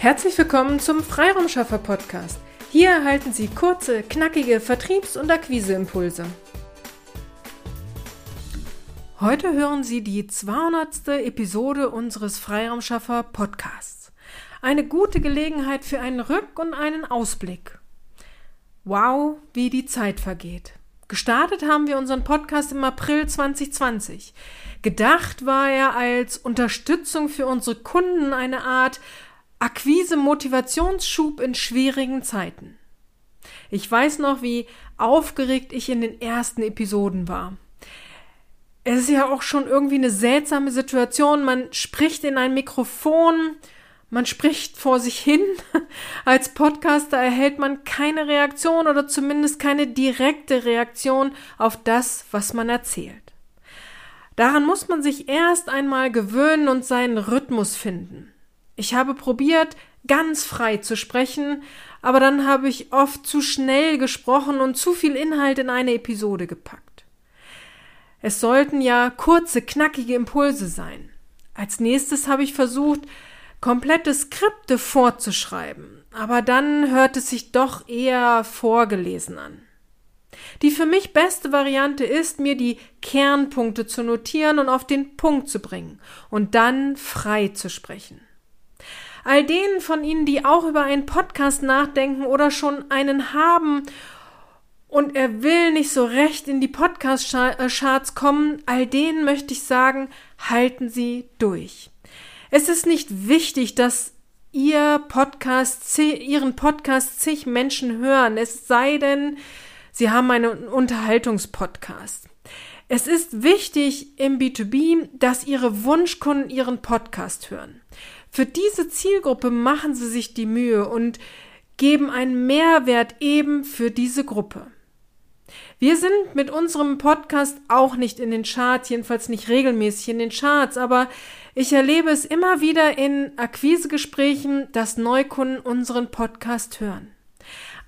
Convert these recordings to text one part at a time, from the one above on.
Herzlich willkommen zum Freiraumschaffer Podcast. Hier erhalten Sie kurze, knackige Vertriebs- und Akquiseimpulse. Heute hören Sie die 200. Episode unseres Freiraumschaffer Podcasts. Eine gute Gelegenheit für einen Rück- und einen Ausblick. Wow, wie die Zeit vergeht. Gestartet haben wir unseren Podcast im April 2020. Gedacht war er als Unterstützung für unsere Kunden eine Art Akquise-Motivationsschub in schwierigen Zeiten. Ich weiß noch, wie aufgeregt ich in den ersten Episoden war. Es ist ja auch schon irgendwie eine seltsame Situation. Man spricht in ein Mikrofon, man spricht vor sich hin. Als Podcaster erhält man keine Reaktion oder zumindest keine direkte Reaktion auf das, was man erzählt. Daran muss man sich erst einmal gewöhnen und seinen Rhythmus finden. Ich habe probiert, ganz frei zu sprechen, aber dann habe ich oft zu schnell gesprochen und zu viel Inhalt in eine Episode gepackt. Es sollten ja kurze, knackige Impulse sein. Als nächstes habe ich versucht, komplette Skripte vorzuschreiben, aber dann hört es sich doch eher vorgelesen an. Die für mich beste Variante ist, mir die Kernpunkte zu notieren und auf den Punkt zu bringen und dann frei zu sprechen. All denen von Ihnen, die auch über einen Podcast nachdenken oder schon einen haben und er will nicht so recht in die Podcast-Charts kommen, all denen möchte ich sagen, halten Sie durch. Es ist nicht wichtig, dass Ihr Podcast, Ihren Podcast zig Menschen hören, es sei denn, Sie haben einen Unterhaltungspodcast. Es ist wichtig im B2B, dass Ihre Wunschkunden Ihren Podcast hören. Für diese Zielgruppe machen sie sich die Mühe und geben einen Mehrwert eben für diese Gruppe. Wir sind mit unserem Podcast auch nicht in den Charts, jedenfalls nicht regelmäßig in den Charts, aber ich erlebe es immer wieder in Akquisegesprächen, dass Neukunden unseren Podcast hören.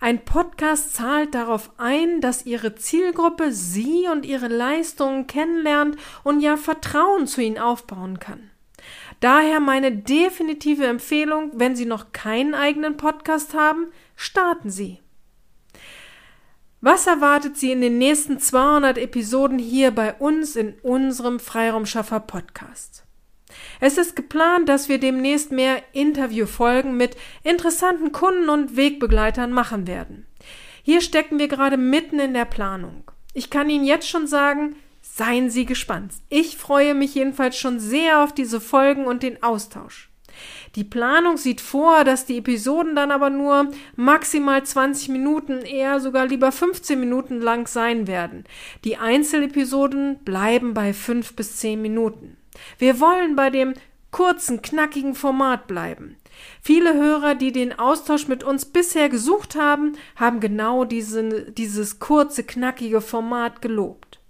Ein Podcast zahlt darauf ein, dass Ihre Zielgruppe Sie und Ihre Leistungen kennenlernt und ja Vertrauen zu Ihnen aufbauen kann. Daher meine definitive Empfehlung, wenn Sie noch keinen eigenen Podcast haben, starten Sie. Was erwartet Sie in den nächsten 200 Episoden hier bei uns in unserem Freiraumschaffer Podcast? Es ist geplant, dass wir demnächst mehr Interviewfolgen mit interessanten Kunden und Wegbegleitern machen werden. Hier stecken wir gerade mitten in der Planung. Ich kann Ihnen jetzt schon sagen, Seien Sie gespannt. Ich freue mich jedenfalls schon sehr auf diese Folgen und den Austausch. Die Planung sieht vor, dass die Episoden dann aber nur maximal 20 Minuten, eher sogar lieber 15 Minuten lang sein werden. Die Einzelepisoden bleiben bei 5 bis 10 Minuten. Wir wollen bei dem kurzen, knackigen Format bleiben. Viele Hörer, die den Austausch mit uns bisher gesucht haben, haben genau diese, dieses kurze, knackige Format gelobt.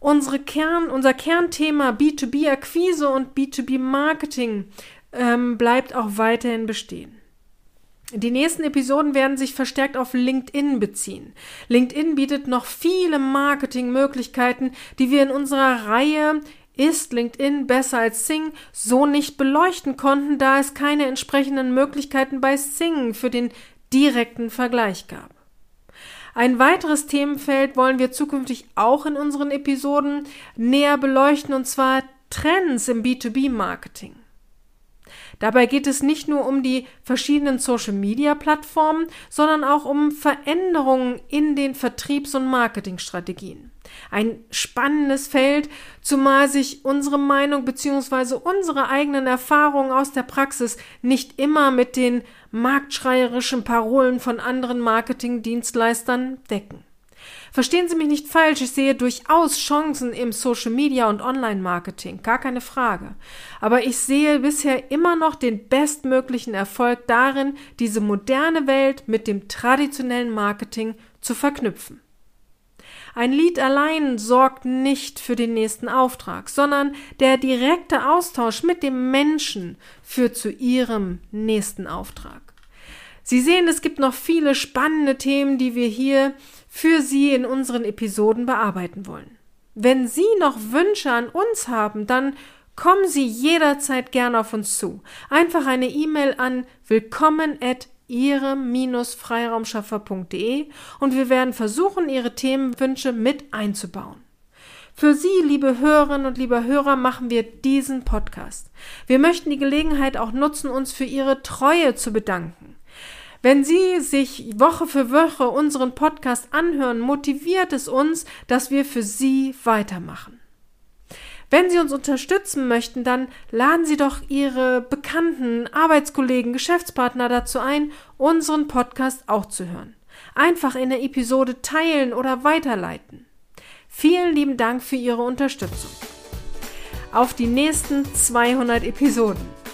Unsere Kern, unser Kernthema B2B-Akquise und B2B-Marketing ähm, bleibt auch weiterhin bestehen. Die nächsten Episoden werden sich verstärkt auf LinkedIn beziehen. LinkedIn bietet noch viele Marketingmöglichkeiten, die wir in unserer Reihe ist LinkedIn besser als Sing so nicht beleuchten konnten, da es keine entsprechenden Möglichkeiten bei Sing für den direkten Vergleich gab. Ein weiteres Themenfeld wollen wir zukünftig auch in unseren Episoden näher beleuchten, und zwar Trends im B2B-Marketing. Dabei geht es nicht nur um die verschiedenen Social-Media-Plattformen, sondern auch um Veränderungen in den Vertriebs- und Marketingstrategien. Ein spannendes Feld, zumal sich unsere Meinung bzw. unsere eigenen Erfahrungen aus der Praxis nicht immer mit den marktschreierischen Parolen von anderen Marketingdienstleistern decken. Verstehen Sie mich nicht falsch, ich sehe durchaus Chancen im Social Media und Online Marketing, gar keine Frage. Aber ich sehe bisher immer noch den bestmöglichen Erfolg darin, diese moderne Welt mit dem traditionellen Marketing zu verknüpfen. Ein Lied allein sorgt nicht für den nächsten Auftrag, sondern der direkte Austausch mit dem Menschen führt zu ihrem nächsten Auftrag. Sie sehen, es gibt noch viele spannende Themen, die wir hier für Sie in unseren Episoden bearbeiten wollen. Wenn Sie noch Wünsche an uns haben, dann kommen Sie jederzeit gerne auf uns zu. Einfach eine E-Mail an willkommen at ihre-freiraumschaffer.de und wir werden versuchen, Ihre Themenwünsche mit einzubauen. Für Sie, liebe Hörerinnen und liebe Hörer, machen wir diesen Podcast. Wir möchten die Gelegenheit auch nutzen, uns für Ihre Treue zu bedanken. Wenn Sie sich Woche für Woche unseren Podcast anhören, motiviert es uns, dass wir für Sie weitermachen. Wenn Sie uns unterstützen möchten, dann laden Sie doch Ihre Bekannten, Arbeitskollegen, Geschäftspartner dazu ein, unseren Podcast auch zu hören. Einfach in der Episode teilen oder weiterleiten. Vielen lieben Dank für Ihre Unterstützung. Auf die nächsten 200 Episoden.